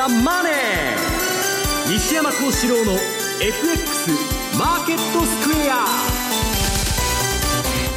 ザ・マネー」西山幸四郎の FX マーケットスクエア。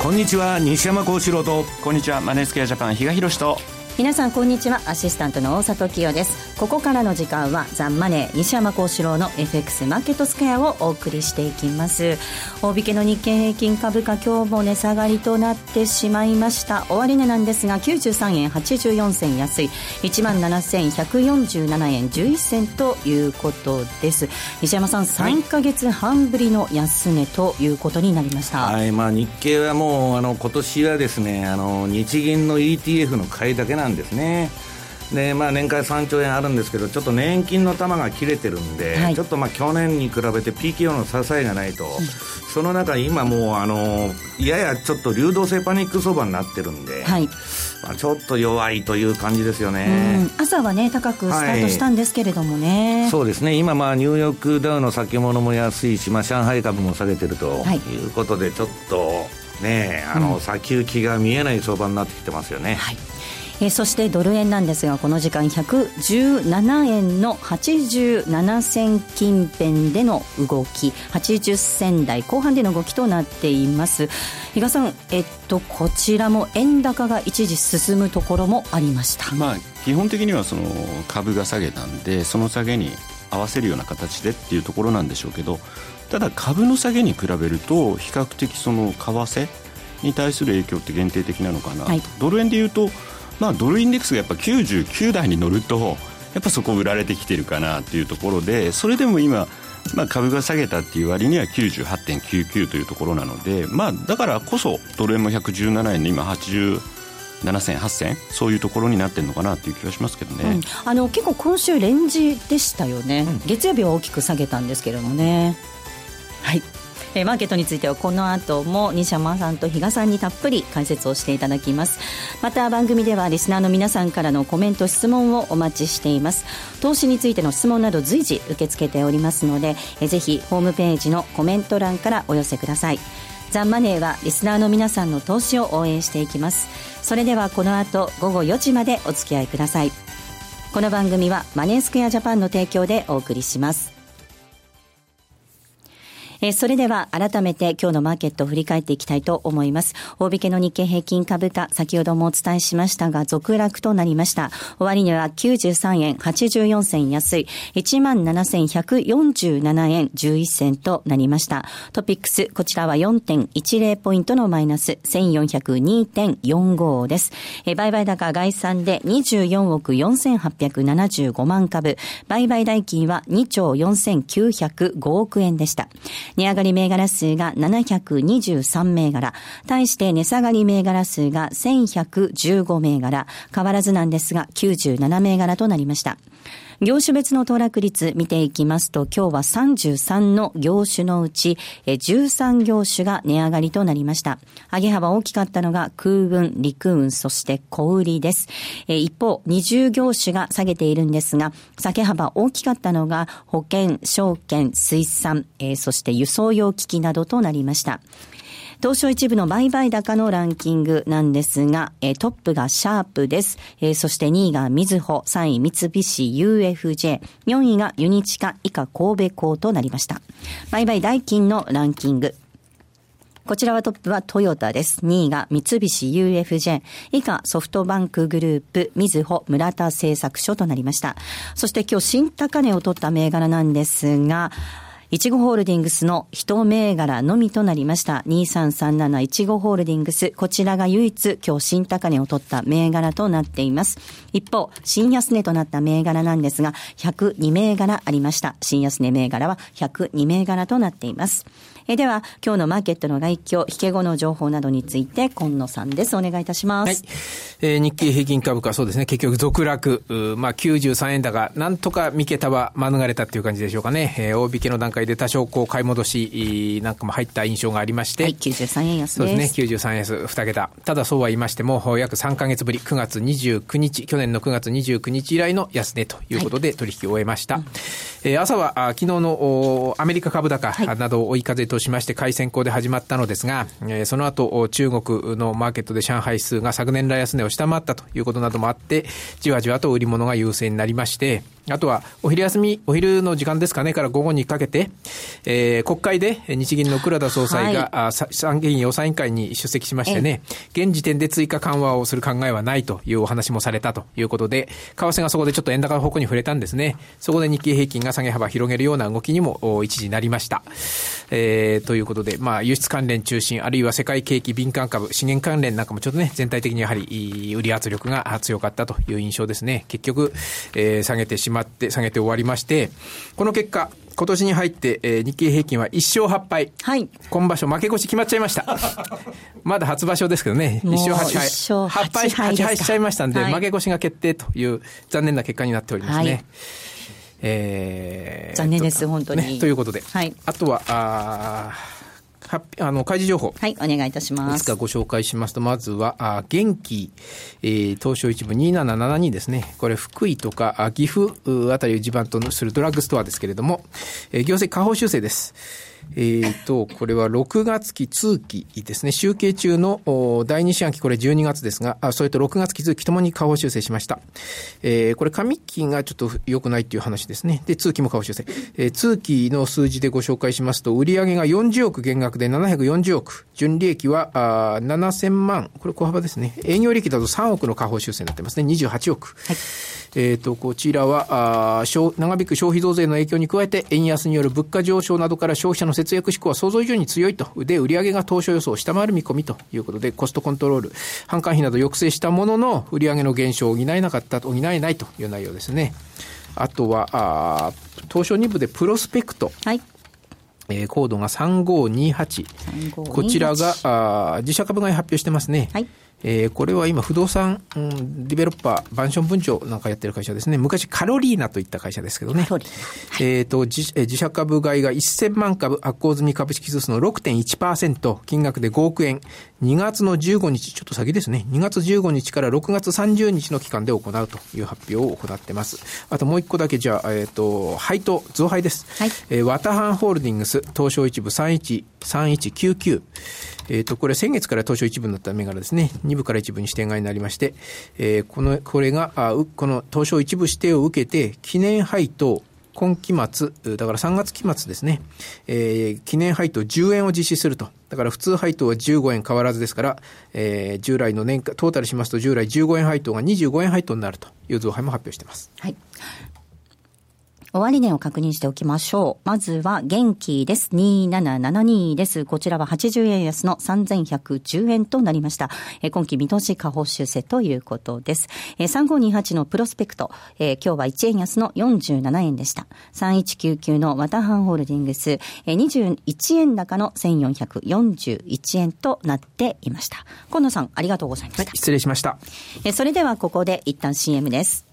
こんにちは西山幸四郎と。こんにちはマネースクエアジャパン比嘉宏と。皆さんこんにちは。アシスタントの大里清ですここからの時間はザンマネー西山幸四郎の FX マーケットスクエアをお送りしていきます。大引けの日経平均株価今日も値下がりとなってしまいました。終値なんですが93円84銭安い。1万7147円11銭ということです。西山さん3か月半ぶりの安値ということになりました、はいまあ、日経はもうあの今年はですねあの日銀の ETF の買いだけなんですね。でまあ、年間3兆円あるんですけどちょっと年金の玉が切れてるんで、はい、ちょっとまあ去年に比べて PKO の支えがないと、うん、その中今もうあのややちょっと流動性パニック相場になってるんで、はい、まあ、ちょっと弱いという感じですよね。朝はね高くスタートしたんですけれどもね、はい、そうですね。今まあニューヨークダウの先物も安いし、まあ、上海株も下げてるとい。うことで、ちょっとねあの、先行きが見えない相場になってきてますよね。はいえー、そしてドル円なんですがこの時間117円の87銭近辺での動き80銭台後半での動きとなっています。比嘉さん、えっと、こちらも円高が一時進むところもありました、まあ、基本的にはその株が下げたんでその下げに合わせるような形でっていうところなんでしょうけどただ株の下げに比べると比較的その為替に対する影響って限定的なのかな、はい、ドル円でいうとまあ、ドルインデックスがやっぱ99台に乗るとやっぱそこ売られてきてるかなっていうところでそれでも今、まあ、株が下げたっていう割には98.99というところなので、まあ、だからこそドル円も117円で今80 7銭8銭そういうところになってるのかなっていう気がしますけどね、うん、あの結構今週レンジでしたよね、うん、月曜日は大きく下げたんですけれどもね。はいえマーケットについてはこの後も西山さんと比嘉さんにたっぷり解説をしていただきます。また番組ではリスナーの皆さんからのコメント質問をお待ちしています。投資についての質問など随時受け付けておりますのでえぜひホームページのコメント欄からお寄せください。ザンマネーはリスナーの皆さんの投資を応援していきます。それではこの後午後4時までお付き合いください。この番組はマネースクエアジャパンの提供でお送りします。えー、それでは改めて今日のマーケットを振り返っていきたいと思います。大引けの日経平均株価、先ほどもお伝えしましたが、続落となりました。終値は93円84銭安い、17,147円11銭となりました。トピックス、こちらは4.10ポイントのマイナス、1402.45です。えー、売買高概算で24億4875万株、売買代金は2兆4905億円でした。値上がり銘柄数が723銘柄、対して値下がり銘柄数が1115銘柄、変わらずなんですが97銘柄となりました。業種別の騰落率見ていきますと、今日は33の業種のうち、13業種が値上がりとなりました。上げ幅大きかったのが空運、陸運、そして小売りです。一方、20業種が下げているんですが、下げ幅大きかったのが保険、証券、水産、そして輸送用機器などとなりました。東証一部の売買高のランキングなんですが、えトップがシャープです。えー、そして2位がみずほ、3位三菱 UFJ、4位がユニチカ以下神戸港となりました。売買代金のランキング。こちらはトップはトヨタです。2位が三菱 UFJ、以下ソフトバンクグループ、みずほ村田製作所となりました。そして今日新高値を取った銘柄なんですが、いちごホールディングスの一銘柄のみとなりました。2337いちごホールディングス。こちらが唯一今日新高値を取った銘柄となっています。一方、新安値となった銘柄なんですが、102銘柄ありました。新安値銘柄は102銘柄となっています。えでは、今日のマーケットの外況、引け後の情報などについて、今野さんです。お願いいたします。はい。えー、日経平均株価、そうですね、結局続落、まあ、93円高、なんとか三桁は免れたっていう感じでしょうかね。えー、大引けの段階で多少こう、買い戻しなんかも入った印象がありまして、はい、93円安です。そうですね、93円安、2桁。ただそうは言いましても、約3か月ぶり、9月29日、去年の9月29日以来の安値ということで取引を終えました。はい、えー、朝は、あ昨日のアメリカ株高などを追い風としまして買い先行で始まったのですが、えー、その後中国のマーケットで上海数が昨年来安値を下回ったということなどもあってじわじわと売り物が優勢になりましてあとは、お昼休み、お昼の時間ですかね、から午後にかけて、えー、国会で日銀の黒田総裁が、はい、参議院予算委員会に出席しましてね、現時点で追加緩和をする考えはないというお話もされたということで、為替がそこでちょっと円高の方向に触れたんですね。そこで日経平均が下げ幅広げるような動きにも一時なりました。えー、ということで、まあ、輸出関連中心、あるいは世界景気敏感株、資源関連なんかもちょっとね、全体的にやはり売り圧力が強かったという印象ですね。結局、えー、下げてしまって、下げて終わりまして、この結果、今年に入って、えー、日経平均は1勝8敗。はい。今場所負け越し決まっちゃいました。まだ初場所ですけどね、1勝8敗。1勝8敗。8敗しちゃいましたんで、はい、負け越しが決定という残念な結果になっておりますね。はいえー、残念です、本当に、ね、ということで、はい、あとは、ああの、開示情報。はい、お願いいたします。いつかご紹介しますと、まずは、あ元気、えー、東証一部2772ですね。これ、福井とか、あ岐阜あたりを地盤とするドラッグストアですけれども、えー、業績下方修正です。えーと、これは6月期通期ですね。集計中の第2四半期、これ12月ですが、それと6月期通期ともに下方修正しました。えー、これ上期がちょっと良くないっていう話ですね。で、通期も下方修正。えー、通期の数字でご紹介しますと、売上が40億減額で740億。純利益はあ7000万。これ小幅ですね。営業利益だと3億の下方修正になってますね。28億。はいえっ、ー、と、こちらは、あ長引く消費増税の影響に加えて、円安による物価上昇などから消費者の節約志向は想像以上に強いと。で、売上が当初予想を下回る見込みということで、コストコントロール、販管費など抑制したものの、売上の減少を補えなかったと、補えないという内容ですね。あとは、あ東証2部でプロスペクト。はい。えー、コードが3528。こちらが、あ自社株買い発表してますね。はい。えー、これは今不動産、うん、ディベロッパー、マンション分譲なんかやってる会社ですね。昔カロリーナといった会社ですけどね。えっ、ー、と、自自社株買いが1000万株発行済み株式数数の6.1%、金額で5億円。2月の15日、ちょっと先ですね。2月15日から6月30日の期間で行うという発表を行ってます。あともう一個だけじゃあ、えっ、ー、と、配当、増配です。はい。えー、ワタハンホールディングス、東証一部31、3199。えっ、と、これ先月から東証一部になった銘柄ですね。2部から一部に指定外になりまして、えー、この、これが、あこの東証一部指定を受けて、記念配当、今期末、だから3月期末ですね、えー、記念配当10円を実施すると。だから普通配当は15円変わらずですから、えー、従来の年間、トータルしますと従来15円配当が25円配当になるという増配も発表しています。はい。終値を確認しておきましょう。まずは、元気です。2772です。こちらは80円安の3110円となりました。え今期見通し下方修正ということです。え3528のプロスペクト、え今日は1円安の47円でした。3199のワタハンホールディングス、え21円高の1441円となっていました。河野さん、ありがとうございました。はい、失礼しました。えそれではここで一旦 CM です。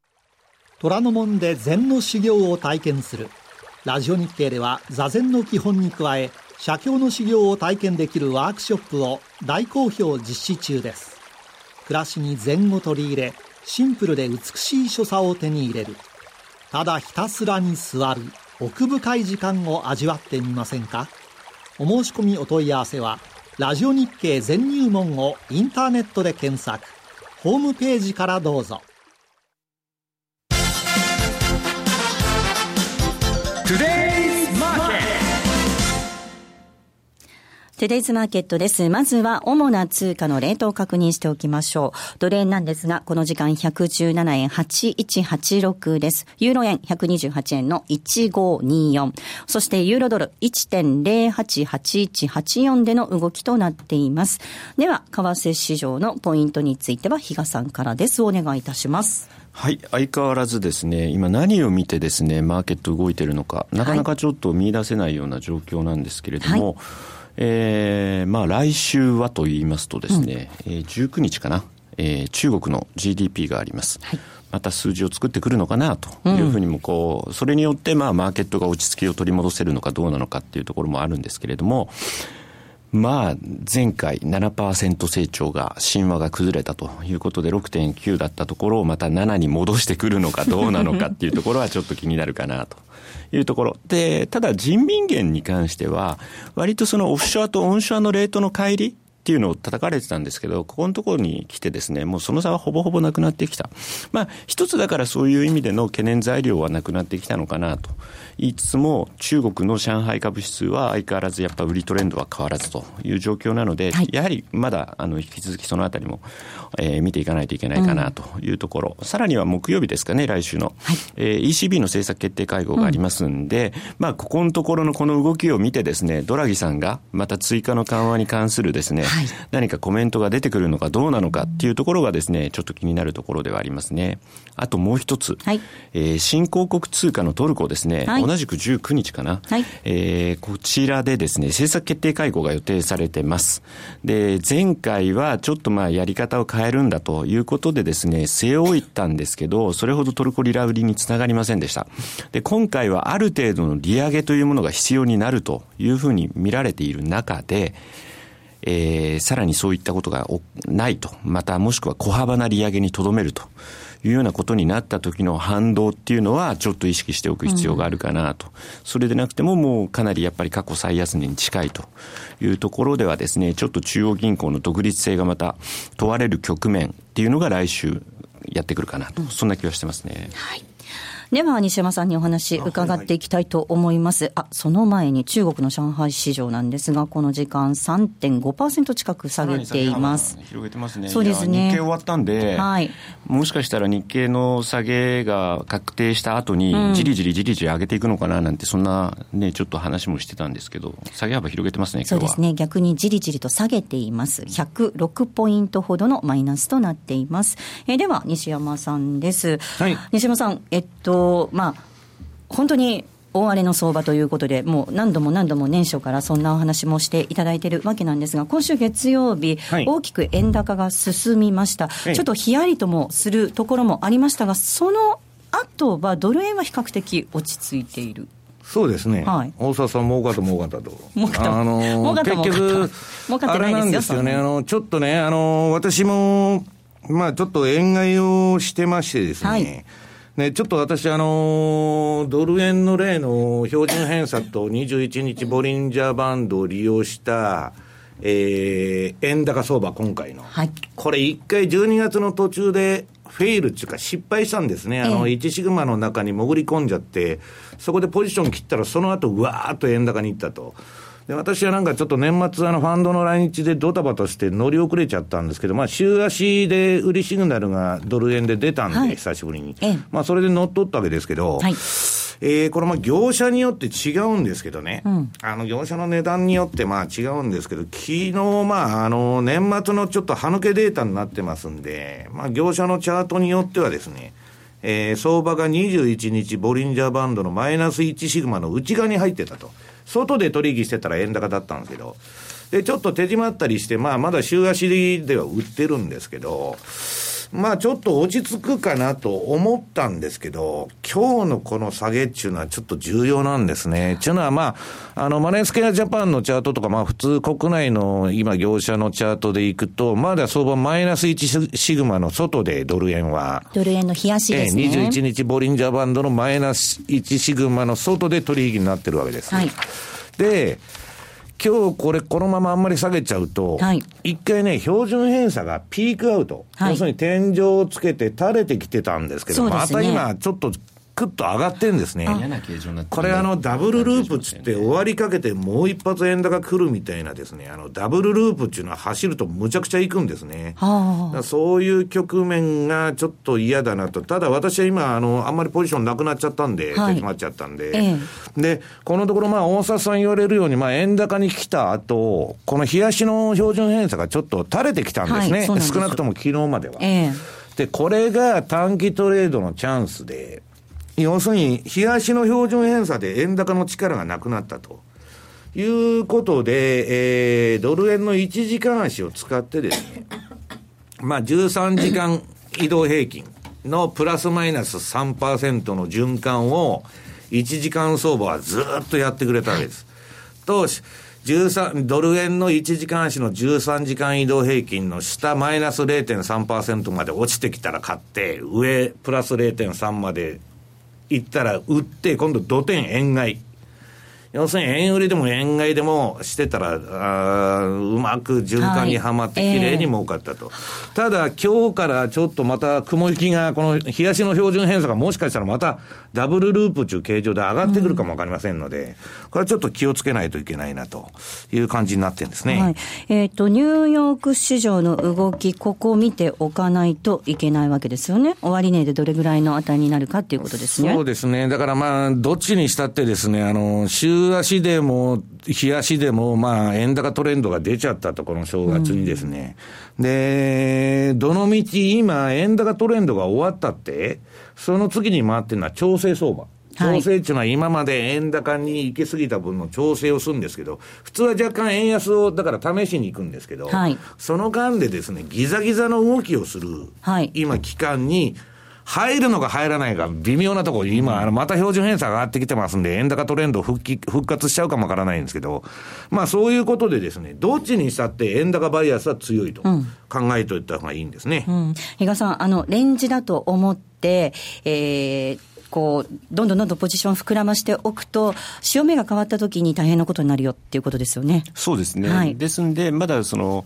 虎ノ門で禅の修行を体験する。ラジオ日経では座禅の基本に加え写経の修行を体験できるワークショップを大好評実施中です。暮らしに禅を取り入れシンプルで美しい所作を手に入れる。ただひたすらに座る奥深い時間を味わってみませんか？お申し込みお問い合わせはラジオ日経全入門をインターネットで検索。ホームページからどうぞ。トゥデイズマーケットです。まずは主な通貨のレートを確認しておきましょう。ドル円なんですが、この時間117円8186です。ユーロ円128円の1524。そしてユーロドル1.088184での動きとなっています。では、為替市場のポイントについては、比嘉さんからです。お願いいたします。はい、相変わらずですね、今何を見てですね、マーケット動いてるのか、なかなかちょっと見出せないような状況なんですけれども、はい、えー、まあ来週はと言いますとですね、うん、えー、19日かな、えー、中国の GDP があります。はい。また数字を作ってくるのかなというふうにもこう、それによってまあマーケットが落ち着きを取り戻せるのかどうなのかっていうところもあるんですけれども、まあ、前回7%成長が、神話が崩れたということで6.9だったところをまた7に戻してくるのかどうなのかっていうところはちょっと気になるかなというところ。で、ただ人民元に関しては、割とそのオフショアとオンショアのレートの乖離っていうのを叩かれてたんですけど、ここのところに来てですね、もうその差はほぼほぼなくなってきた。まあ、一つだからそういう意味での懸念材料はなくなってきたのかなと言いつつも、中国の上海株指数は相変わらずやっぱ売りトレンドは変わらずという状況なので、はい、やはりまだあの引き続きそのあたりも、えー、見ていかないといけないかなというところ、うん、さらには木曜日ですかね、来週の、はい。えー、ECB の政策決定会合がありますんで、うん、まあ、ここのところのこの動きを見てですね、ドラギさんがまた追加の緩和に関するですね、はい、何かコメントが出てくるのかどうなのかっていうところがですね、ちょっと気になるところではありますね。あともう一つ、はい。えー、新興国通貨のトルコですね、はい、同じく19日かな、はい、えー、こちらでですね、政策決定会合が予定されてます。で、前回はちょっとまあやり方を変えるんだということでですね、据え置いたんですけど、それほどトルコリラ売りにつながりませんでした。で、今回はある程度の利上げというものが必要になるというふうに見られている中で、えー、さらにそういったことがないと、またもしくは小幅な利上げにとどめるというようなことになった時の反動っていうのはちょっと意識しておく必要があるかなと。うん、それでなくてももうかなりやっぱり過去最安値に近いというところではですね、ちょっと中央銀行の独立性がまた問われる局面っていうのが来週やってくるかなと、そんな気はしてますね。はいでは、西山さんにお話伺っていきたいと思います。あ、その前に中国の上海市場なんですが、この時間3.5%近く下げています。広げてますね。そうですね。日経終わったんで、はい、もしかしたら日経の下げが確定した後に、じりじりじりじり上げていくのかななんて、そんなね、ちょっと話もしてたんですけど、下げ幅広げてますね、そうですね。逆にじりじりと下げています。106ポイントほどのマイナスとなっています。えー、では、西山さんです。はい。西山さん、えっと、まあ、本当に大荒れの相場ということで、もう何度も何度も年初からそんなお話もしていただいているわけなんですが、今週月曜日、はい、大きく円高が進みました、ちょっとひやりともするところもありましたが、その後はドル円は比較的落ち着いている？そうですね、はい、大沢さん、もうかと。もうかと、あの結局、あれなんですよね、あのちょっとね、あの私も、まあ、ちょっと円買いをしてましてですね、はいね、ちょっと私、あのドル円の例の標準偏差と21日ボリンジャーバンドを利用した、えー、円高相場、今回の。はい、これ一回12月の途中でフェイルっていうか失敗したんですね。あの、1シグマの中に潜り込んじゃって、そこでポジション切ったら、その後、うわーっと円高に行ったと。で、私はなんかちょっと年末、あの、ファンドの来日でドタバタして乗り遅れちゃったんですけど、まあ、週足で売りシグナルがドル円で出たんで、はい、久しぶりに。まあ、それで乗っ取ったわけですけど、はい、えー、これまあ業者によって違うんですけどね、うん、あの業者の値段によってまあ違うんですけど、昨日まあ、あの、年末のちょっと歯抜けデータになってますんで、まあ、業者のチャートによってはですね、えー、相場が21日、ボリンジャーバンドのマイナス1シグマの内側に入ってたと。外で取引してたら円高だったんですけど、で、ちょっと手締まったりして、まあ、まだ週足では売ってるんですけど、まあちょっと落ち着くかなと思ったんですけど、今日のこの下げっていうのはちょっと重要なんですね。っていうのはまあ、あの、マネースケアジャパンのチャートとか、まあ普通国内の今業者のチャートでいくと、まだ相場マイナス1シグマの外でドル円は。ドル円の冷やしですね。え21日ボリンジャーバンドのマイナス1シグマの外で取引になってるわけです。はい。で、今日これこのままあんまり下げちゃうと、はい、一回ね、標準偏差がピークアウト。はい、要するに天井をつけて垂れてきてたんですけど、ね、また今ちょっとクッと上がってんですね。これあの、ダブルループつって終わりかけてもう一発円高来るみたいなですね、あの、ダブルループっていうのは走るとむちゃくちゃ行くんですね。そういう局面がちょっと嫌だなと。ただ私は今、あの、あんまりポジションなくなっちゃったんで、はい、まっちゃったんで。ええ、で、このところまあ、大沢さん言われるように、まあ、円高に来た後、この冷やしの標準偏差がちょっと垂れてきたんですね。はい、少なくとも昨日までは。えで、これが短期トレードのチャンスで、要するに、冷やしの標準偏差で円高の力がなくなったと。いうことで、えー、ドル円の1時間足を使ってですね、まあ13時間移動平均のプラスマイナス3%の循環を、1時間相場はずっとやってくれたわけです。と、13ドル円の1時間足の13時間移動平均の下マイナス0.3%まで落ちてきたら買って、上プラス0.3まで行ったら売って、今度土天円買い。要するに円売りでも円買いでもしてたら、あうまく循環にはまってきれいに儲かったと、はいえー、ただ、今日からちょっとまた雲行きが、この冷やしの標準偏差がもしかしたらまたダブルループという形状で上がってくるかもわかりませんので、うん、これはちょっと気をつけないといけないなという感じになってるんですね。はい、えっ、ー、と、ニューヨーク市場の動き、ここを見ておかないといけないわけですよね。終値でどれぐらいの値になるかっていうことですね。そうですね。だからまあ、どっちにしたってですね、あの、週週足でも、日足でも、まあ、円高トレンドが出ちゃったと、この正月にですね。うん、で、どのみち今、円高トレンドが終わったって、その次に回ってるのは調整相場。調整っていうのは今まで円高に行き過ぎた分の調整をするんですけど、普通は若干円安をだから試しに行くんですけど、はい、その間でですね、ギザギザの動きをする、はい、今期間に、入るのか入らないか、微妙なところ、今、あの、また標準偏差が上がってきてますんで、円高トレンド復帰、復活しちゃうかもわからないんですけど、まあそういうことでですね、どっちにしたって円高バイアスは強いと考えておいた方がいいんですね。うん、比嘉さん、あの、レンジだと思って、えー、こう、どんどんどんどんポジション膨らましておくと、潮目が変わった時に大変なことになるよっていうことですよね。そうですね。はい、ですんで、まだその、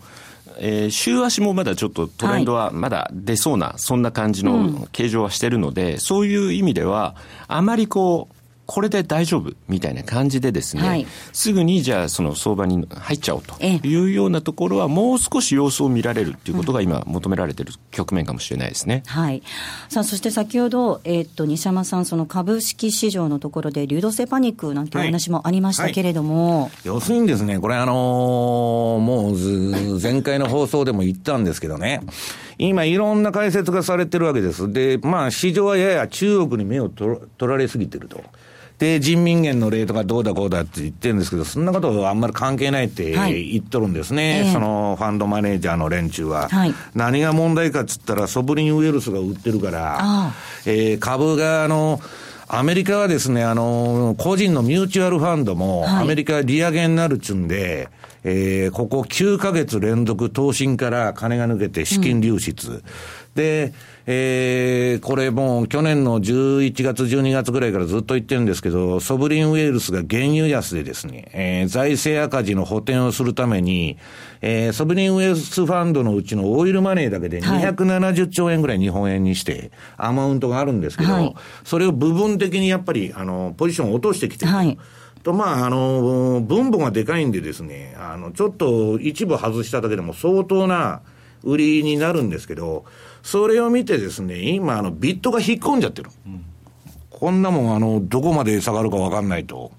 えー、週足もまだちょっとトレンドはまだ出そうな、はい、そんな感じの形状はしてるので、うん、そういう意味では、あまりこう、これで大丈夫みたいな感じでですね、はい、すぐにじゃあその相場に入っちゃおうというようなところはもう少し様子を見られるっていうことが今求められている局面かもしれないですね。はい。さあ、そして先ほど、えー、っと、西山さん、その株式市場のところで流動性パニックなんていう話もありましたけれども。はいはい、要するにですね、これあのー、もう前回の放送でも言ったんですけどね、今いろんな解説がされてるわけです。で、まあ市場はやや中国に目を取られすぎてると。で、人民元のレートがどうだこうだって言ってるんですけど、そんなことはあんまり関係ないって言っとるんですね、はい、そのファンドマネージャーの連中は。はい、何が問題かっつったら、ソブリンウイルスが売ってるから、えー、株があの、アメリカはですね、あの、個人のミューチュアルファンドも、アメリカは利上げになるっちゅうんで、えー、ここ9ヶ月連続、投信から金が抜けて資金流出。うん、で、えー、これもう去年の11月、12月ぐらいからずっと言ってるんですけど、ソブリンウェールスが原油安でですね、えー、財政赤字の補填をするために、えー、ソブリンウェールスファンドのうちのオイルマネーだけで270兆円ぐらい日本円にして、アマウントがあるんですけど、はい、それを部分的にやっぱり、あの、ポジションを落としてきてる。はい。と、まあ、あの、分母がでかいんでですね、あの、ちょっと一部外しただけでも相当な売りになるんですけど、それを見てですね、今、あの、ビットが引っ込んじゃってる。うん、こんなもん、あの、どこまで下がるかわかんないと。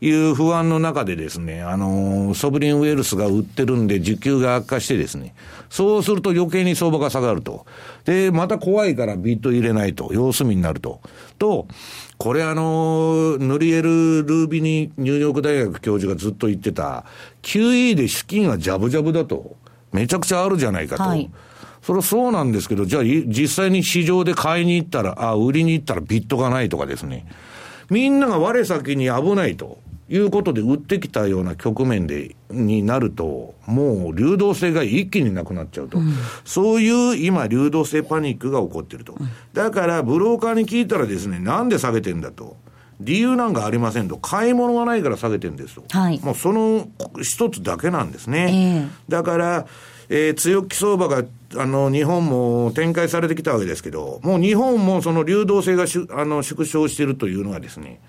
いう不安の中でですね、あの、ソブリンウェルスが売ってるんで、需給が悪化してですね、そうすると余計に相場が下がると。で、また怖いからビット入れないと、様子見になると。と、これあの、ヌリエル・ルービニニューヨーク大学教授がずっと言ってた、QE で資金はジャブジャブだと。めちゃくちゃあるじゃないかと。はいそれはそうなんですけど、じゃあ実際に市場で買いに行ったら、あ、売りに行ったらビットがないとかですね。みんなが我先に危ないということで売ってきたような局面で、になると、もう流動性が一気になくなっちゃうと。うん、そういう今流動性パニックが起こってると。だからブローカーに聞いたらですね、なんで下げてんだと。理由なんかありませんと。買い物がないから下げてんですと。はい。もうその一つだけなんですね。えー、だから、えー、強気相場が、あの、日本も展開されてきたわけですけど、もう日本もその流動性がしあの縮小しているというのはですね、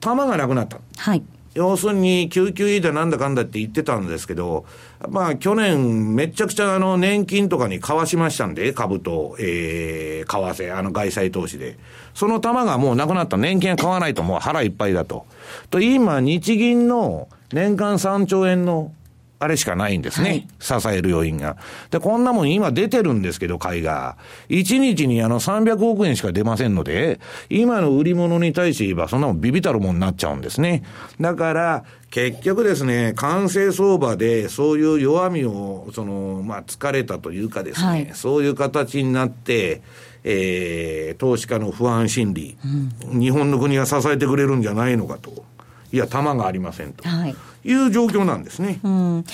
玉がなくなった。はい。要するに、救急医だなんだかんだって言ってたんですけど、まあ、去年、めちゃくちゃあの、年金とかに買わしましたんで、株と、えー、為替、あの、外債投資で。その玉がもうなくなった。年金買わないともう腹いっぱいだと。と、今、日銀の年間3兆円のあれしかないんですね。はい、支える要因が。で、こんなもん今出てるんですけど、買いが。1日にあの300億円しか出ませんので、今の売り物に対して言えば、そんなもんビビたるもんになっちゃうんですね。だから、結局ですね、完成相場でそういう弱みを、その、まあ、疲れたというかですね、はい、そういう形になって、えー、投資家の不安心理、うん、日本の国が支えてくれるんじゃないのかと。いや、玉がありませんと。はいいう状況なんですね。うん。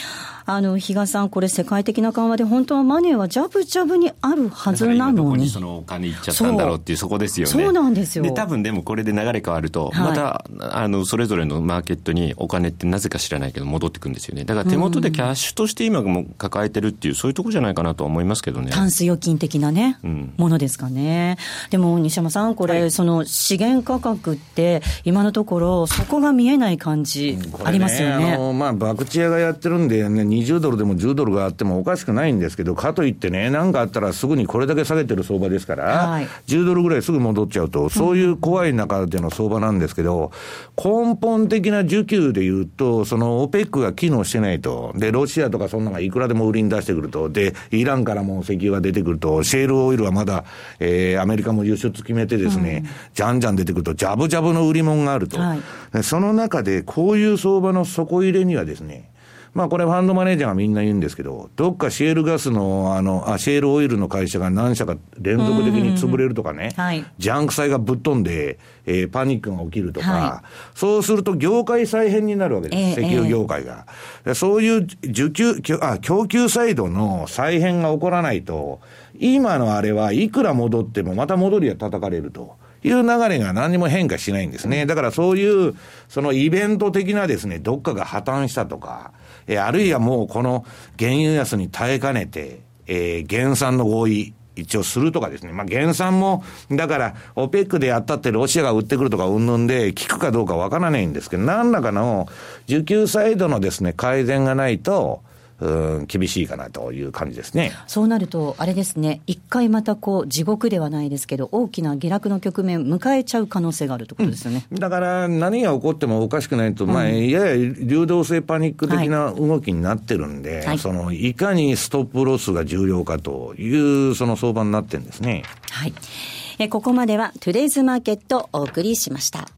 あの、比嘉さん、これ世界的な緩和で本当はマネーはジャブジャブにあるはずなのに。そのお金いっちゃったんだろうっていうそこですよね。そうなんですよ。で、多分でもこれで流れ変わると、また、あの、それぞれのマーケットにお金ってなぜか知らないけど戻ってくるんですよね。だから手元でキャッシュとして今も抱えてるっていう、そういうとこじゃないかなと思いますけどね。タンス預金的なね、うん、ものですかね。でも、西山さん、これ、はい、その資源価格って、今のところ、そこが見えない感じ、ありますよね。ねあのまあ、博打屋がやってるんでね、20ドルでも10ドルがあってもおかしくないんですけど、かといってね、なんかあったらすぐにこれだけ下げてる相場ですから、はい、10ドルぐらいすぐ戻っちゃうと、そういう怖い中での相場なんですけど、根本的な需給でいうと、その OPEC が機能してないと、で、ロシアとかそんなのがいくらでも売りに出してくると、で、イランからも石油が出てくると、シェールオイルはまだ、えー、アメリカも輸出決めてですね、うん、じゃんじゃん出てくると、ジャブジャブの売り物があると。はい、その中で、こういう相場の底入れにはですね、まあこれファンドマネージャーがみんな言うんですけど、どっかシェールガスの、あの、あ、シェールオイルの会社が何社か連続的に潰れるとかね、はい、ジャンク債がぶっ飛んで、えー、パニックが起きるとか、はい、そうすると業界再編になるわけです、えー、石油業界が。えー、そういう需給、あ、供給サイドの再編が起こらないと、今のあれはいくら戻ってもまた戻りは叩かれると。いう流れが何にも変化しないんですね。だからそういう、そのイベント的なですね、どっかが破綻したとか、えー、あるいはもうこの原油安に耐えかねて、えー、減産の合意、一応するとかですね。まあ、減産も、だから、オペックでやったってロシアが売ってくるとかうんぬんで、効くかどうかわからないんですけど、何らかの需給サイドのですね、改善がないと、うん、厳しいかなという感じですね。そうなると、あれですね、一回またこう、地獄ではないですけど、大きな下落の局面、迎えちゃう可能性があるということですよね、うん、だから、何が起こってもおかしくないと、まあ、やや流動性パニック的な動きになってるんで、はい、そのいかにストップロスが重要かという、その相場になってるんですね。はい。えここまでは、トゥデイズマーケットお送りしました。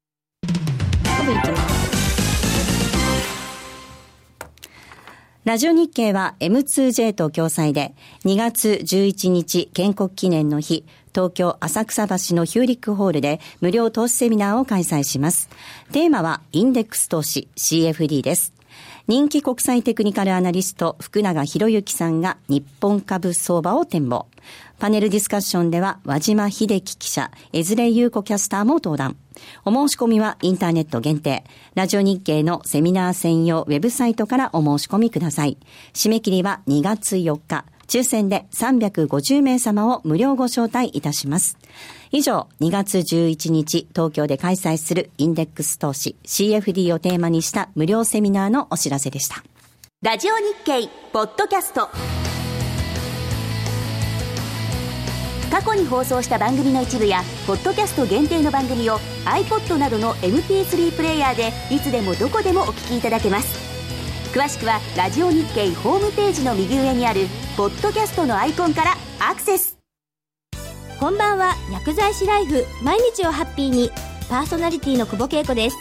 ラジオ日経は M2J と共催で2月11日建国記念の日東京浅草橋のヒューリックホールで無料投資セミナーを開催します。テーマはインデックス投資 CFD です。人気国際テクニカルアナリスト福永博之さんが日本株相場を展望。パネルディスカッションでは和島秀樹記者、江連優子キャスターも登壇。お申し込みはインターネット限定。ラジオ日経のセミナー専用ウェブサイトからお申し込みください。締め切りは2月4日。抽選で350名様を無料ご招待いたします。以上、2月11日、東京で開催するインデックス投資 CFD をテーマにした無料セミナーのお知らせでした。ラジオ日経、ポッドキャスト。過去に放送した番組の一部やポッドキャスト限定の番組を iPod などの MP3 プレイヤーでいつでもどこでもお聞きいただけます。詳しくはラジオ日経ホームページの右上にあるポッドキャストのアイコンからアクセス。こんばんは。薬剤師ライフ毎日をハッピーに。パーソナリティの久保恵子です。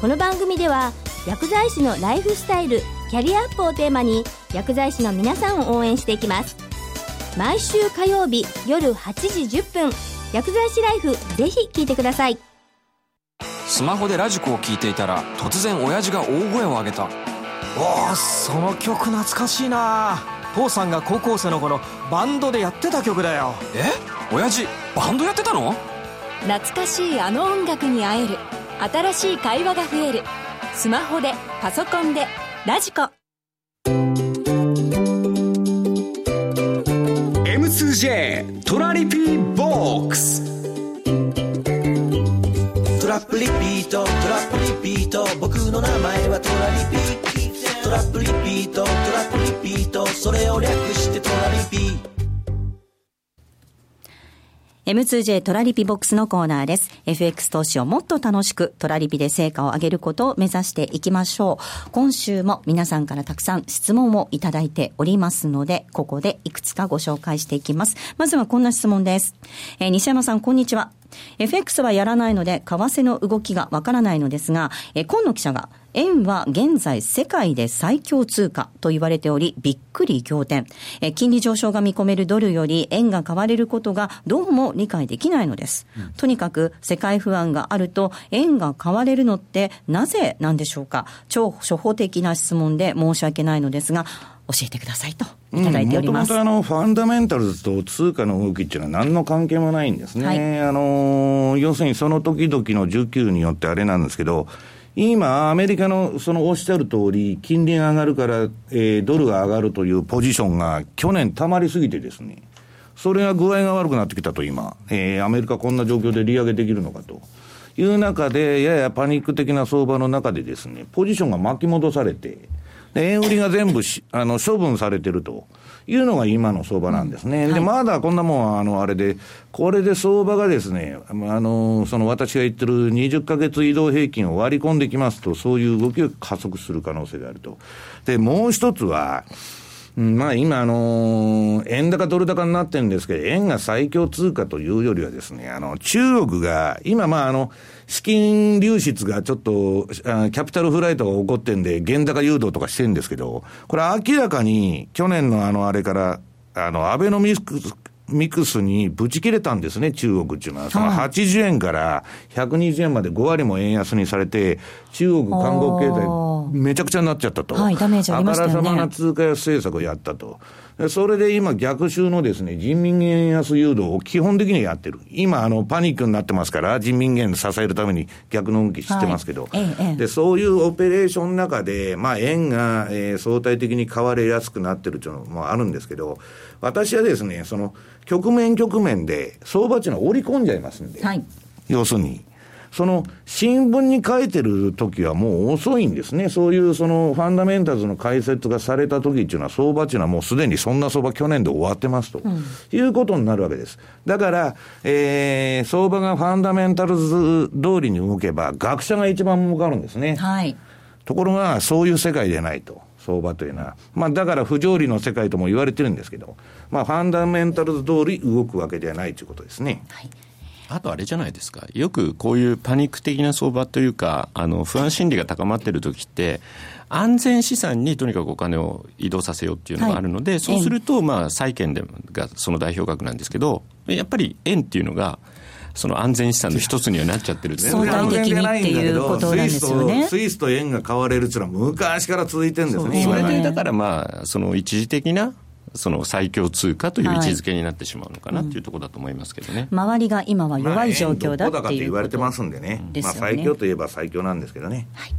この番組では薬剤師のライフスタイルキャリアアップをテーマに薬剤師の皆さんを応援していきます。毎週火曜日夜8時10分。薬剤師ライフぜひ聞いてください。スマホでラジコを聞いていたら突然親父が大声を上げた。おおその曲懐かしいな。父さんが高校生の頃バンドでやってた曲だよ。え？親父バンドやってたの？懐かしいあの音楽に会える。新しい会話が増える。スマホでパソコンでラジコ J トラリピーボックス。トラップリピートトラップリピート。僕の名前はトラリピート。ラップリピートトラップリピート。それを略して M2J トラリピボックスのコーナーです。FX 投資をもっと楽しくトラリピで成果を上げることを目指していきましょう。今週も皆さんからたくさん質問をいただいておりますので、ここでいくつかご紹介していきます。まずはこんな質問です。えー、西山さん、こんにちは。FX はやらないので、為替の動きがわからないのですが、え今野記者が、円は現在世界で最強通貨と言われており、びっくり仰天。え金利上昇が見込めるドルより円が買われることがどうも理解できないのです。うん、とにかく世界不安があると円が買われるのってなぜなんでしょうか超初歩的な質問で申し訳ないのですが、教えてくださいといただいております。もとファンダメンタルズと通貨の動きっていうのは何の関係もないんですね。はい、あの、要するにその時々の需給によってあれなんですけど、今、アメリカのそのおっしゃる通り、金利が上がるから、えー、ドルが上がるというポジションが去年溜まりすぎてですね、それが具合が悪くなってきたと今、えー、アメリカこんな状況で利上げできるのかと。いう中で、ややパニック的な相場の中でですね、ポジションが巻き戻されて、円売りが全部し、あの、処分されてると。いうのが今の相場なんですね。うん、で、まだこんなもん、あの、あれで、これで相場がですね、あの、その私が言ってる20ヶ月移動平均を割り込んできますと、そういう動きを加速する可能性があると。で、もう一つは、まあ今、あのー、円高ドル高になってるんですけど、円が最強通貨というよりはですね、あの、中国が、今まああの、資金流出がちょっと、キャピタルフライトが起こってんで、原高誘導とかしてるんですけど、これ明らかに去年のあのあれから、あの、アベノミクス、ミクスにぶち切れたんですね、中国っていうのは。その80円から120円まで5割も円安にされて、中国、韓国経済、めちゃくちゃになっちゃったと。はい、ダメージありましたよね。あからさまな通貨安政策をやったと。それで今逆襲のですね、人民元安誘導を基本的にやってる。今、あの、パニックになってますから、人民元支えるために逆の動きしてますけど、はいええ、で、そういうオペレーションの中で、まあ、円が、えー、相対的に買われやすくなってるっていうのもあるんですけど、私はですね、その、局面局面で相場っていうのは織り込んじゃいますんで、はい、要するに。その新聞に書いてる時はもう遅いんですね。そういうそのファンダメンタルズの解説がされた時っていうのは相場っていうのはもうすでにそんな相場去年で終わってますと、うん、いうことになるわけです。だから、えー、相場がファンダメンタルズ通りに動けば学者が一番儲かるんですね。はい。ところがそういう世界でないと。相場というのは。まあだから不条理の世界とも言われてるんですけど、まあファンダメンタルズ通り動くわけではないということですね。はい。あとあれじゃないですか、よくこういうパニック的な相場というか、あの不安心理が高まっている時って、安全資産にとにかくお金を移動させようっていうのがあるので、はい、そうすると、まあ、債券でがその代表格なんですけど、やっぱり円っていうのが、その安全資産の 一つにはなっちゃってる相対的にっていうことなんですよね。スイスと円が買われるっていうのは昔から続いてるんですね。それでだからまあ、その一時的なその最強通貨という位置づけになってしまうのかなというところだと思いますけどね、うん、周りが今は弱い状況だっていうこと、言われてますんでね、ねまあ、最強といえば最強なんですけどね。はい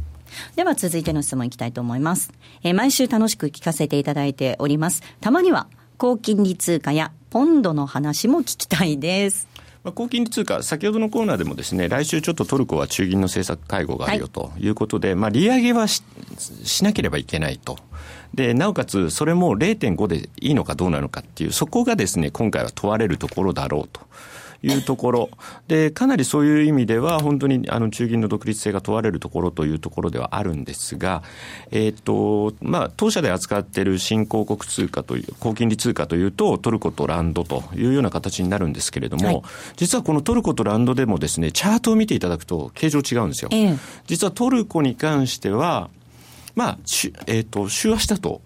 では続いての質問いきたいと思います。えー、毎週楽しく聞かせていただいております。たまには高金利通貨やポンドの話も聞きたいです。まあ、高金利通貨、先ほどのコーナーでもですね、来週ちょっとトルコは中銀の政策会合があるよということで、はい、まあ、利上げはししなければいけないと。で、なおかつ、それも0.5でいいのかどうなのかっていう、そこがですね、今回は問われるところだろうと。いうところ。で、かなりそういう意味では、本当にあの中銀の独立性が問われるところというところではあるんですが、えっ、と、まあ、当社で扱っている新興国通貨という、高金利通貨というと、トルコとランドというような形になるんですけれども、はい、実はこのトルコとランドでもですね、チャートを見ていただくと形状違うんですよ。えー、実はトルコに関しては、まあ、えっ、ー、と、週足だと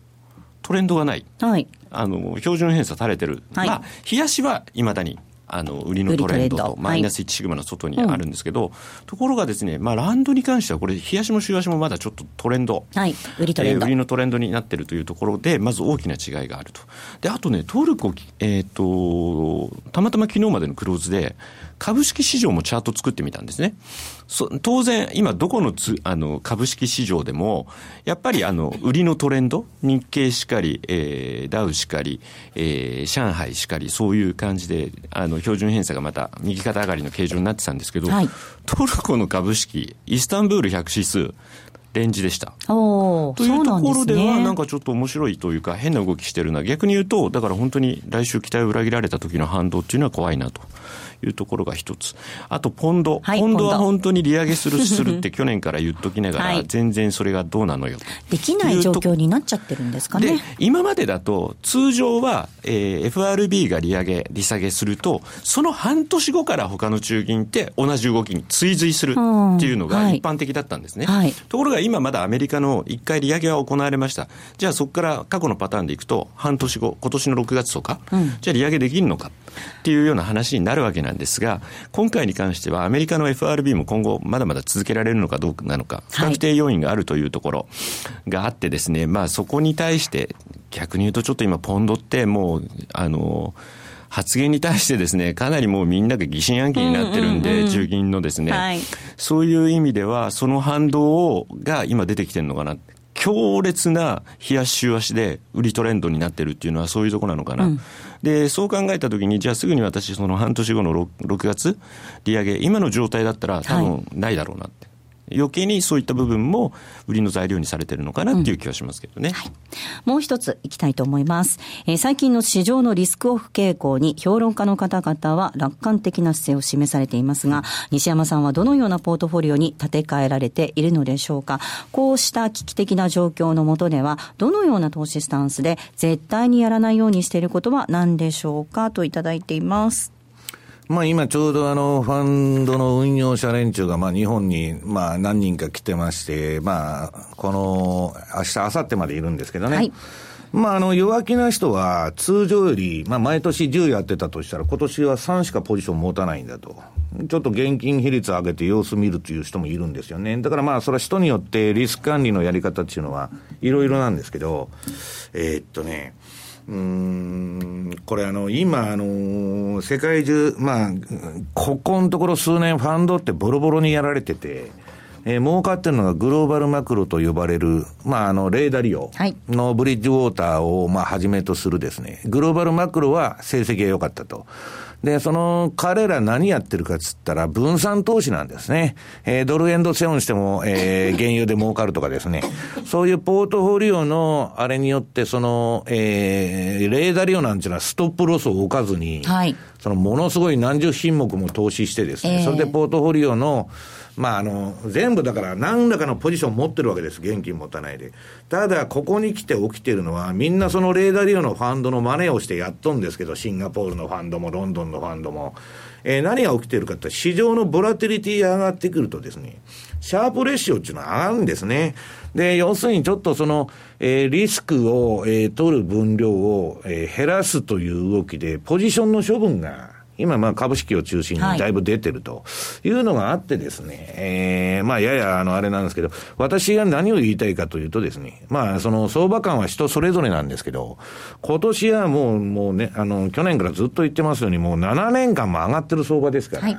トレンドがない。はい。あの、標準偏差垂れてる。はい、まあ、冷やしはいまだにあの売りのトレンドとマイナス1シグマの外にあるんですけど、はいうん、ところがですね、まあ、ランドに関してはこれ、冷やしも週足もまだちょっとトレンド、はい、売りトレンド、えー、売りのトレンドになっているというところで、まず大きな違いがあると。で、あとね、トルコ、えっ、ー、と、たまたま昨日までのクローズで、株式市場もチャート作ってみたんですね。当然、今どこのつあの株式市場でも、やっぱりあの売りのトレンド、日経しかり、えー、ダウしかり、えー、上海しかり、そういう感じで、あの標準偏差がまた右肩上がりの形状になってたんですけど、はい、トルコの株式、イスタンブール100指数、レンジでした。おというところでは、なんかかちょっと面白いというか、変な動きしてるな、逆に言うと、だから本当に来週期待を裏切られた時の反動っていうのは怖いなと。いうところが一つ。あと、ポンド。はいポンドは本当に利上げする、するって去年から言っときながら、はい全然それがどうなのよ。できない状況になっちゃってるんですかでね。、今までだと、通常は、えー FRB が利上げ、利下げすると、その半年後から他の中銀って同じ動きに追随するっていうのがはい一般的だったんですね。はいところが今まだアメリカの一回利上げが行われました。じゃあそこから過去のパターンでいくと、半年後、今年の6月とか、うんじゃあ利上げできるのかっていうような話になるわけなんですが、今回に関してはアメリカの FRB も今後まだまだ続けられるのかどうかなのか、不確定要因があるというところがあってですね、まあそこに対して逆に言うとちょっと今ポンドってもう、あの、発言に対してですね、かなりもうみんなが疑心暗鬼になってるんで、うんうんうん中銀のですね、はい。そういう意味では、その反動が今出てきてるのかな。強烈な冷やし週足で売りトレンドになってるっていうのはそういうとこなのかな。うんで、そう考えたときに、じゃあすぐに私、その半年後の 6, 6月、利上げ、今の状態だったら多分ないだろうなって。余計にそういった部分も売りの材料にされてるのかなっていう気はしますけどね。もう一ついきたいと思います。えー最近の市場のリスクオフ傾向に評論家の方々は楽観的な姿勢を示されていますが、西山さんはどのようなポートフォリオに立て替えられているのでしょうか。こうした危機的な状況の下では、どのような投資スタンスで絶対にやらないようにしていることは何でしょうかといただいています。まあ今ちょうどあのファンドの運用者連中がまあ日本にまあ何人か来てまして、まあこの明日、明後日までいるんですけどね。はいまああの弱気な人は通常より、まあ毎年10やってたとしたら今年は3しかポジション持たないんだと。ちょっと現金比率上げて様子見るという人もいるんですよね。だからまあそれは人によってリスク管理のやり方っていうのはいろいろなんですけど、えーっとね、うーんこれあの、今、あの、世界中、まあ、ここのところ数年ファンドってボロボロにやられてて、えー儲かってるのがグローバルマクロと呼ばれる、まあ、あの、レーダー利用はいのブリッジウォーターを、まあ、はじめとするですね、グローバルマクロは成績が良かったと。で、その、彼ら何やってるかっつったら、分散投資なんですね。えードルエンドセオンしても、えー 原油で儲かるとかですね。そういうポートフォリオの、あれによって、その、えーレーダー利用なんていうのはストップロスを置かずに、はいそのものすごい何十品目も投資してですね、ええそれでポートフォリオの、まあ、あの、全部だから何らかのポジション持ってるわけです。現金持たないで。ただ、ここに来て起きてるのは、みんなそのレーダー利用のファンドの真似をしてやっとんですけど、シンガポールのファンドもロンドンのファンドも。えー何が起きてるかって、市場のボラティリティ上がってくるとですね、シャープレシオっていうのは上がるんですね。で、要するにちょっとその、えーリスクを、えー取る分量を、えー減らすという動きで、ポジションの処分が、今、まあ、株式を中心にだいぶ出てると。いうのがあってですね、えーまあ、やや、あの、あれなんですけど、私が何を言いたいかというとですね、まあ、その、相場感は人それぞれなんですけど、今年はもう、もうね、あの、去年からずっと言ってますように、もう7年間も上がってる相場ですから、はい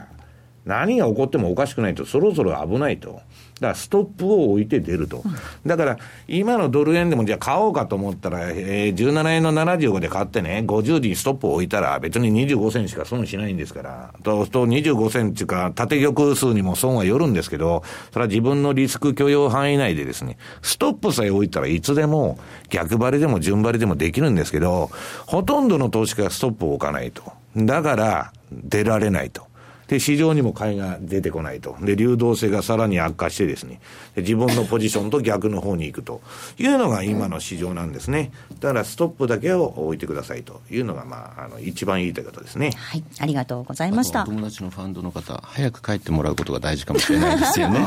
何が起こってもおかしくないと、そろそろ危ないと。だからストップを置いて出ると。だから、今のドル円でもじゃあ買おうかと思ったら、えー17円の75で買ってね、50時にストップを置いたら別に25銭しか損しないんですから、と、と25銭っていうか、縦玉数にも損はよるんですけど、それは自分のリスク許容範囲内でですね、ストップさえ置いたらいつでも逆張りでも順張りでもできるんですけど、ほとんどの投資家がストップを置かないと。だから、出られないと。で、市場にも買いが出てこないと。で、流動性がさらに悪化してですね、で自分のポジションと逆の方に行くというのが今の市場なんですね。だから、ストップだけを置いてくださいというのが、まあ、あの、一番言いたいことですね。はい。ありがとうございましたお。友達のファンドの方、早く帰ってもらうことが大事かもしれないですよね。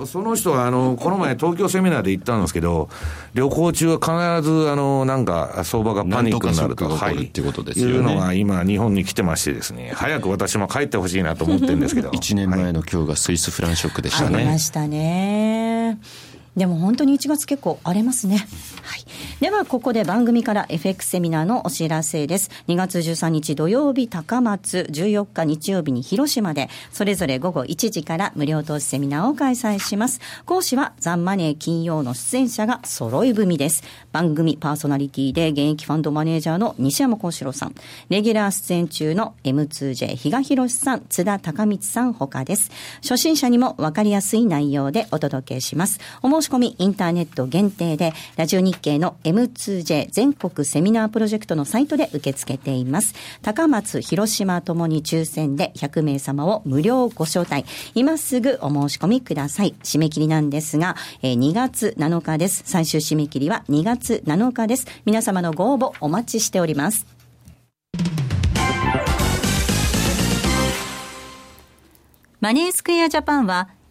あそその人は、あの、この前東京セミナーで行ったんですけど、旅行中は必ず、あの、なんか、相場がパニックになると。なんとかショックが起こるっていうことですよねいうのが今、日本に来てましてですね、早く私も帰ってほしいなと思ってるんですけど。1年前の今日がスイスフランショックでしたね。ありましたね。でも本当に1月結構荒れますね。はい。では、ここで番組から FX セミナーのお知らせです。2月13日土曜日高松、14日日曜日に広島で、それぞれ午後1時から無料投資セミナーを開催します。講師はザンマネー金曜の出演者が揃い踏みです。番組パーソナリティで現役ファンドマネージャーの西山幸四郎さん、レギュラー出演中の M2J 比嘉博さん、津田隆光さん他です。初心者にもわかりやすい内容でお届けします。お申し込みインターネット限定で、ラジオ日経の M2J 全国セミナープロジェクトのサイトで受け付けています。高松、広島ともに抽選で100名様を無料ご招待。今すぐお申し込みください。締め切りなんですが、え2月7日です。最終締め切りは2月7日です。皆様のご応募お待ちしております。マネースクエアジャパンは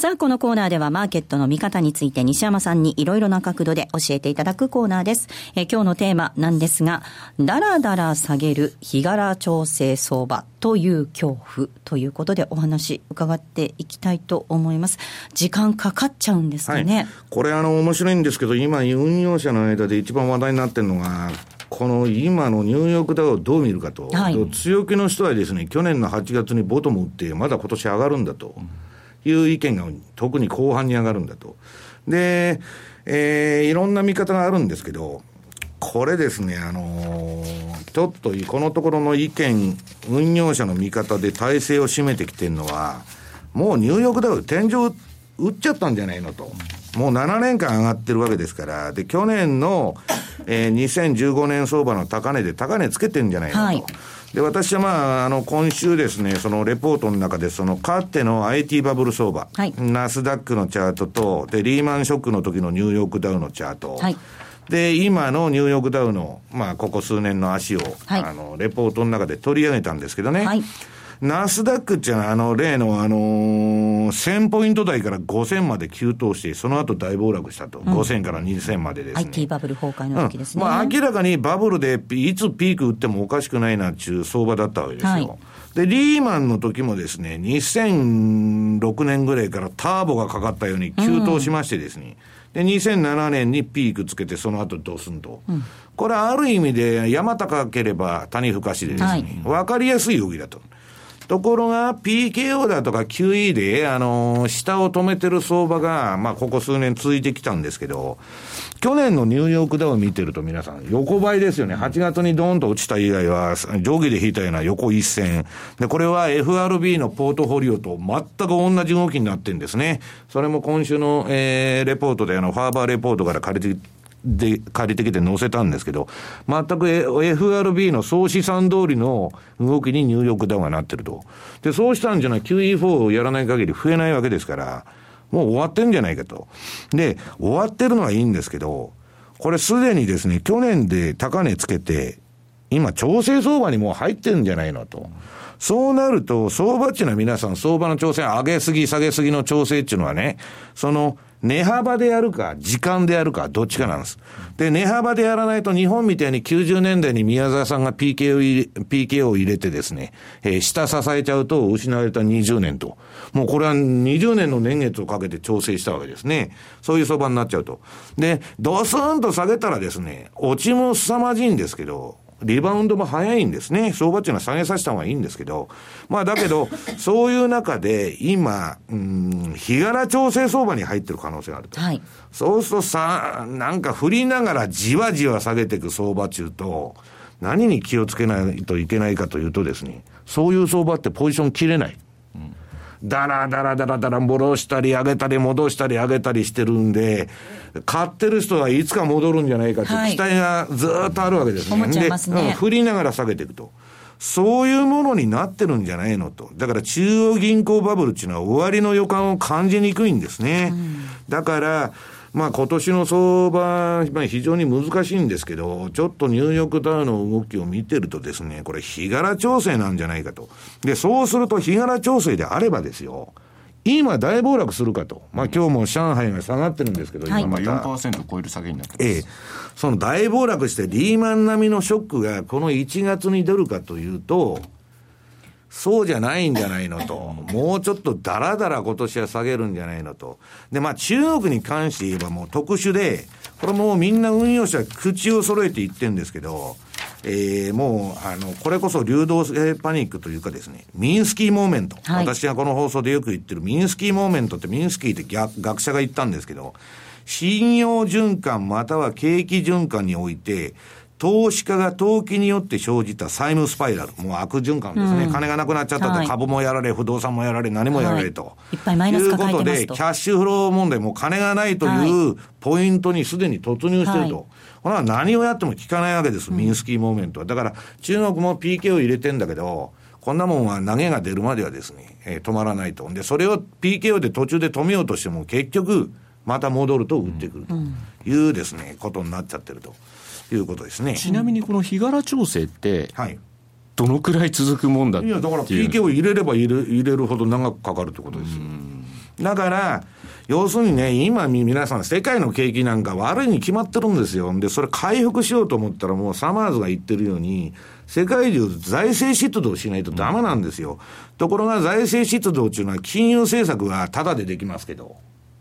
さあ、このコーナーではマーケットの見方について西山さんにいろいろな角度で教えていただくコーナーです。え今日のテーマなんですが、だらだら下げる日柄調整相場という恐怖ということでお話伺っていきたいと思います。時間かかっちゃうんですかね。はい、これあの面白いんですけど、今運用者の間で一番話題になってるのが、この今のニューヨークダウをどう見るかと、はい、強気の人はですね、去年の8月にボトム打って、まだ今年上がるんだと。うんいう意見が特に後半に上がるんだと。で、えー、いろんな見方があるんですけど、これですね、あのー、ちょっとこのところの意見、運用者の見方で体制を占めてきてるのは、もうニューヨークダウ天井打っちゃったんじゃないのと。もう7年間上がってるわけですから、で、去年の、えー、2015年相場の高値で高値つけてんじゃないのと。はいで、私はまあ、あの、今週ですね、そのレポートの中で、その、かつての IT バブル相場、はい、ナスダックのチャートと、で、リーマンショックの時のニューヨークダウのチャート、はい、で、今のニューヨークダウの、まあ、ここ数年の足を、はい、あの、レポートの中で取り上げたんですけどね、はいナスダックっていうのは、あの、例の、あのー、1000ポイント台から5000まで急騰して、その後大暴落したと。うん、5000から2000までですね。IT バブル崩壊の時ですね。うん、まあ、明らかにバブルで、いつピーク打ってもおかしくないなっていう相場だったわけですよ。はい、で、リーマンの時もですね、2006年ぐらいからターボがかかったように急騰しましてですね、うん、で、2007年にピークつけて、その後ドスンと。うん、これはある意味で山高ければ谷深しでですね、はい、わかりやすい動きだと。ところが PKO だとか QE で、あのー、下を止めてる相場が、まあ、ここ数年続いてきたんですけど、去年のニューヨークダウ見てると皆さん、横ばいですよね。8月にドーンと落ちた以外は、上下で引いたような横一線。で、これは FRB のポートフォリオと全く同じ動きになってるんですね。それも今週の、えー、レポートで、あの、ファーバーレポートから借りて、で、借りてきて載せたんですけど、全く FRB の総資産通りの動きにニューヨークダウンがなってると。で、そうしたんじゃない QE4 をやらない限り増えないわけですから、もう終わってんじゃないかと。で、終わってるのはいいんですけど、これすでにですね、去年で高値つけて、今調整相場にもう入ってんじゃないのと。そうなると、相場っていうのは皆さん相場の調整、上げすぎ下げすぎの調整っていうのはね、その、値幅でやるか、時間でやるか、どっちかなんです。で、値幅でやらないと、日本みたいに90年代に宮沢さんが PK を入れ、PK を入れてですね、えー、下支えちゃうと失われた20年と。もうこれは20年の年月をかけて調整したわけですね。そういう相場になっちゃうと。で、ドスーンと下げたらですね、落ちも凄まじいんですけど、リバウンドも早いんですね。相場っていうのは下げさせた方がいいんですけど。まあだけど、そういう中で今、うん、日柄調整相場に入ってる可能性があると。はい。そうするとさ、なんか振りながらじわじわ下げていく相場中と、何に気をつけないといけないかというとですね、そういう相場ってポジション切れない。だらだらだらだら戻したり上げたり戻したり上げたりしてるんで、買ってる人はいつか戻るんじゃないかって期待がずっとあるわけですね。で、ね、振りながら下げていくと。そういうものになってるんじゃないのと。だから中央銀行バブルっていうのは終わりの予感を感じにくいんですね。うん、だから、まあ今年の相場、まあ、非常に難しいんですけど、ちょっとニューヨークダウの動きを見てるとですね、これ日柄調整なんじゃないかと。で、そうすると日柄調整であればですよ、今大暴落するかと。まあ今日も上海が下がってるんですけど、今また。4%超える下げになってます。ええ。その大暴落してリーマン並みのショックがこの1月に出るかというと、そうじゃないんじゃないのと。もうちょっとだらだら今年は下げるんじゃないのと。で、まあ中国に関して言えばもう特殊で、これもうみんな運用者口を揃えて言ってるんですけど、えー、もう、あの、これこそ流動性パニックというかですね、ミンスキーモーメント。はい、私がこの放送でよく言ってるミンスキーモーメントってミンスキーって学者が言ったんですけど、信用循環または景気循環において、投資家が投機によって生じた債務スパイラル、もう悪循環ですね、うん、金がなくなっちゃったと、株もやられ、不動産もやられ、何もやられと、はい、いっぱいマイナス抱えてますと。いうことで、キャッシュフロー問題、も金がないというポイントにすでに突入してると。はい。これは何をやっても効かないわけです、ミンスキーモーメントは。だから、中国も PK を入れてんだけど、こんなもんは投げが出るまではですね、えー、止まらないと。で、それを PKO で途中で止めようとしても、結局、また戻ると売ってくるというですね、ことになっちゃってると。いうことですね。ちなみにこの日柄調整って、はい、どのくらい続くもんだっていや、だから PK を入れれば入れ入れるほど長くかかるってことですよ。だから、要するにね、今皆さん、世界の景気なんか悪いに決まってるんですよ。で、それ回復しようと思ったら、もうサマーズが言ってるように、世界中財政出動しないとダメなんですよ。ところが財政出動っていうのは金融政策はタダでできますけど。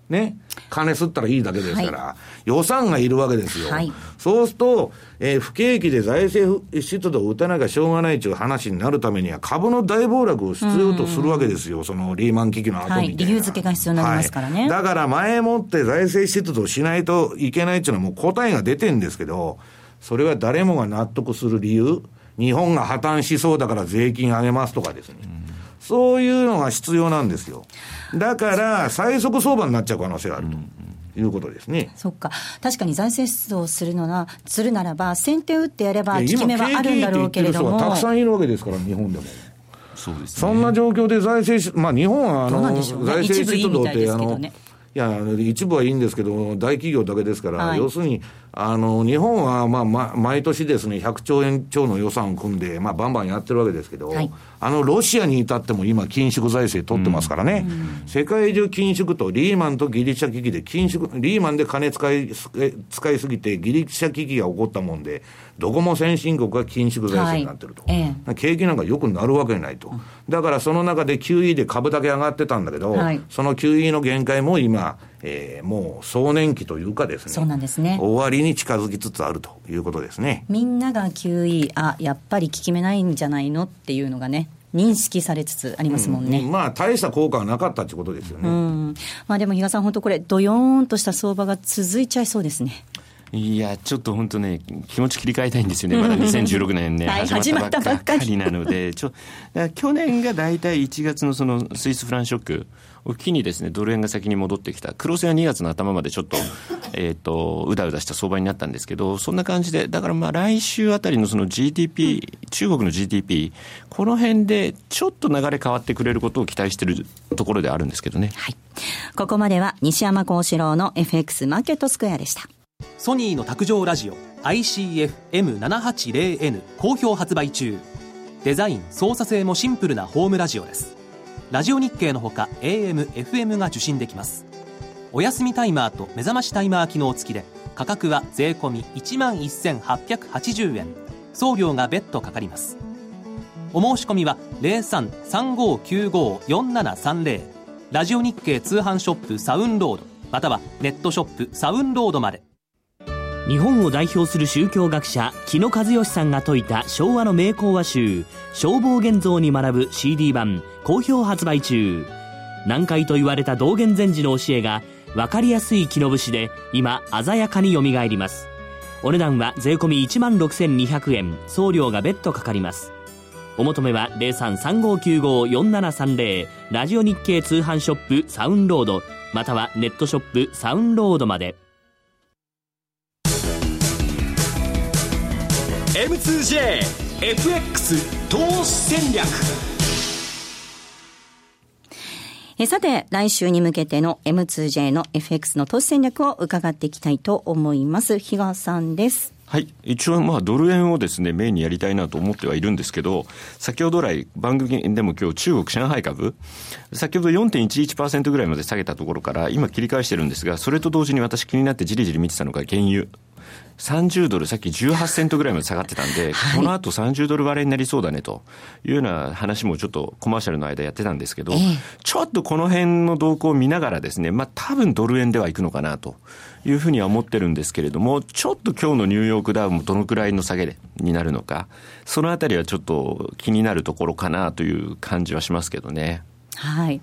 ね、金吸ったらいいだけですから、はい、予算がいるわけですよ。はい、そうすると、えー、不景気で財政出動を打たなきゃしょうがないという話になるためには、株の大暴落を必要とするわけですよ、そのリーマン危機の後みたいな、はい、理由付けが必要になりますからね。だから前もって財政出動しないといけないっていうのはもう答えが出てるんですけど、それは誰もが納得する理由、日本が破綻しそうだから税金上げますとかですね。そういうのが必要なんですよ。だから、最速相場になっちゃう可能性があると。いうことですね。そっか。確かに財政出動するのな、するならば、先手打ってやれば、効き目はあるんだろうけれども。たくさんいるわけですから、日本でも。そうです、ね、そんな状況で財政、まあ日本はあの、ね、財政出動って、あの、いや、一部はいいんですけど、大企業だけですから、はい、要するに、あの、日本は、まあ、ま、毎年ですね、100兆円超の予算を組んで、まあ、バンバンやってるわけですけど、はい、あの、ロシアに至っても今、緊縮財政取ってますからね、うん、世界中緊縮と、リーマンとギリシャ危機で緊縮、リーマンで金使い、使いすぎて、ギリシャ危機が起こったもんで、どこも先進国が緊縮財政になってると、はい。ええ、景気なんかよくなるわけないと、だからその中で QE で株だけ上がってたんだけど、はい、その QE の限界も今、えー、もう壮年期というかですね、そうなんですね終わりに近づきつつあるということですねみんなが QE、あやっぱり効き目ないんじゃないのっていうのがね、認識されつつありますもんね。うん、まあ、大した効果はなかったってことですよね。うん、まあ、でも比嘉さん、本当これ、どよーんとした相場が続いちゃいそうですね。いや、ちょっと本当ね、気持ち切り替えたいんですよね。まだ2016年ね、はい、始まったばっかりなので、ちょ去年が大体1月のそのスイスフランショックを機にですね、ドル円が先に戻ってきた。黒線は2月の頭までちょっと、えっ、と、うだうだした相場になったんですけど、そんな感じで、だからまあ来週あたりのその GDP、中国の GDP、この辺でちょっと流れ変わってくれることを期待しているところであるんですけどね。はい。ここまでは西山幸四郎の FX マーケットスクエアでした。ソニーの卓上ラジオ ICF-M780N 好評発売中デザイン操作性もシンプルなホームラジオですラジオ日経のほか AM、FM が受信できます。お休みタイマーと目覚ましタイマー機能付きで価格は税込1万1880円。送料が別途かかります。お申し込みは0335954730ラジオ日経通販ショップサウンロードまたはネットショップサウンロードまで。日本を代表する宗教学者木野和義さんが説いた昭和の名講話集「消防現像」に学ぶ CD 版好評発売中。難解と言われた道元禅師の教えが分かりやすい木の節で今鮮やかによみがえります。お値段は税込1万6200円。送料が別途かかります。お求めは0335954730ラジオ日経通販ショップサウンロード。またはネットショップサウンロードまで。M2JFX 投資戦略。えさて、来週に向けての M2J の FX の投資戦略を伺っていきたいと思います。比嘉さんです。はい。一応、まあ、ドル円をですね、メインにやりたいなと思ってはいるんですけど、先ほど来、番組でも今日、中国上海株、先ほど4.11%ぐらいまで下げたところから、今切り返してるんですが、それと同時に私気になってじりじり見てたのが原油。30ドル、さっき18セントぐらいまで下がってたんで、はい、この後30ドル割れになりそうだねというような話もちょっとコマーシャルの間やってたんですけど、えー、ちょっとこの辺の動向を見ながらですね、まあ多分ドル円ではいくのかなというふうには思ってるんですけれども、ちょっと今日のニューヨークダウもどのくらいの下げになるのか、そのあたりはちょっと気になるところかなという感じはしますけどね。はい。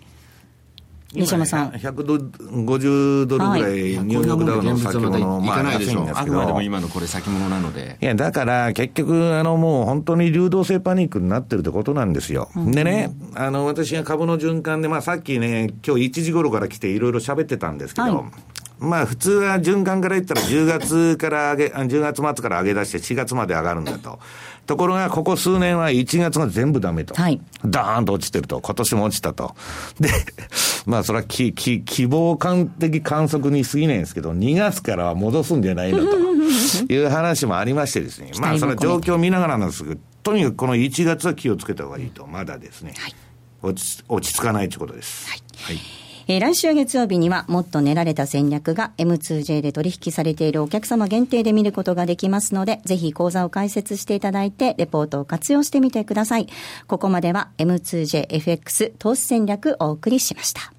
西山さん。150ドルぐらい、ニューヨークダウの先物の、まあ、安いんですけど。あくまでも今のこれ先物なので。いや、だから、結局、あの、もう本当に流動性パニックになってるってことなんですよ。うん、でね、あの、私が株の循環で、まあ、さっきね、今日1時頃から来ていろいろ喋ってたんですけど、はいまあ普通は循環から言ったら10月から上げ、10月末から上げ出して4月まで上がるんだと。ところが、ここ数年は1月が全部ダメと。はい。ダーンと落ちてると。今年も落ちたと。で、まあそれはき、き、希望感的観測に過ぎないんですけど、2月からは戻すんじゃないのと いう話もありましてですね。まあその状況を見ながらなんですけど、とにかくこの1月は気をつけた方がいいと。まだですね。はい。落ち、落ち着かないということです。はい。はいえー、来週月曜日にはもっと練られた戦略が M2J で取引されているお客様限定で見ることができますので、ぜひ講座を開設していただいて、レポートを活用してみてください。ここまでは M2JFX 投資戦略お送りしました。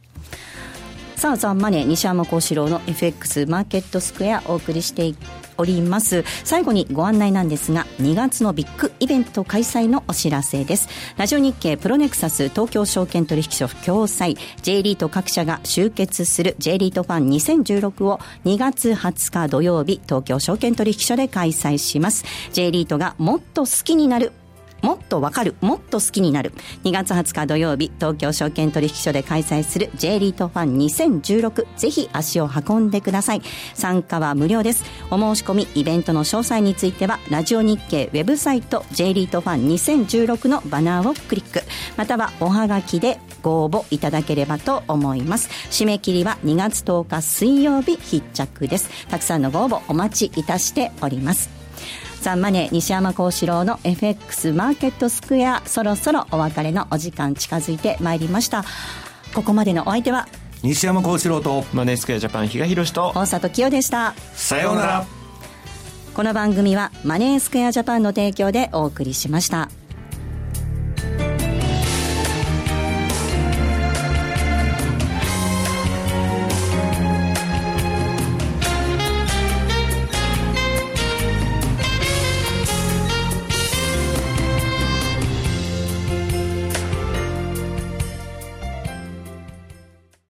さあ、ザ・ンマネー、西山幸四郎の FX マーケットスクエアお送りしております。最後にご案内なんですが2月のビッグイベント開催のお知らせです。ラジオ日経プロネクサス東京証券取引所共催 J リート各社が集結する J リートファン2016を2月20日土曜日東京証券取引所で開催します。J リートがもっと好きになるもっとわかる、もっと好きになる。2月20日土曜日、東京証券取引所で開催する J リートファン2016。ぜひ足を運んでください。参加は無料です。お申し込み、イベントの詳細については、ラジオ日経ウェブサイト J リートファン2016のバナーをクリック。またはおはがきでご応募いただければと思います。締め切りは2月10日水曜日必着です。たくさんのご応募お待ちいたしております。ザンマネー西山幸四郎の FX マーケットスクエアそろそろお別れのお時間近づいてまいりました。ここまでのお相手は西山幸四郎とマネースクエアジャパン比嘉宏と大里清でした。さようなら。この番組はマネースクエアジャパンの提供でお送りしました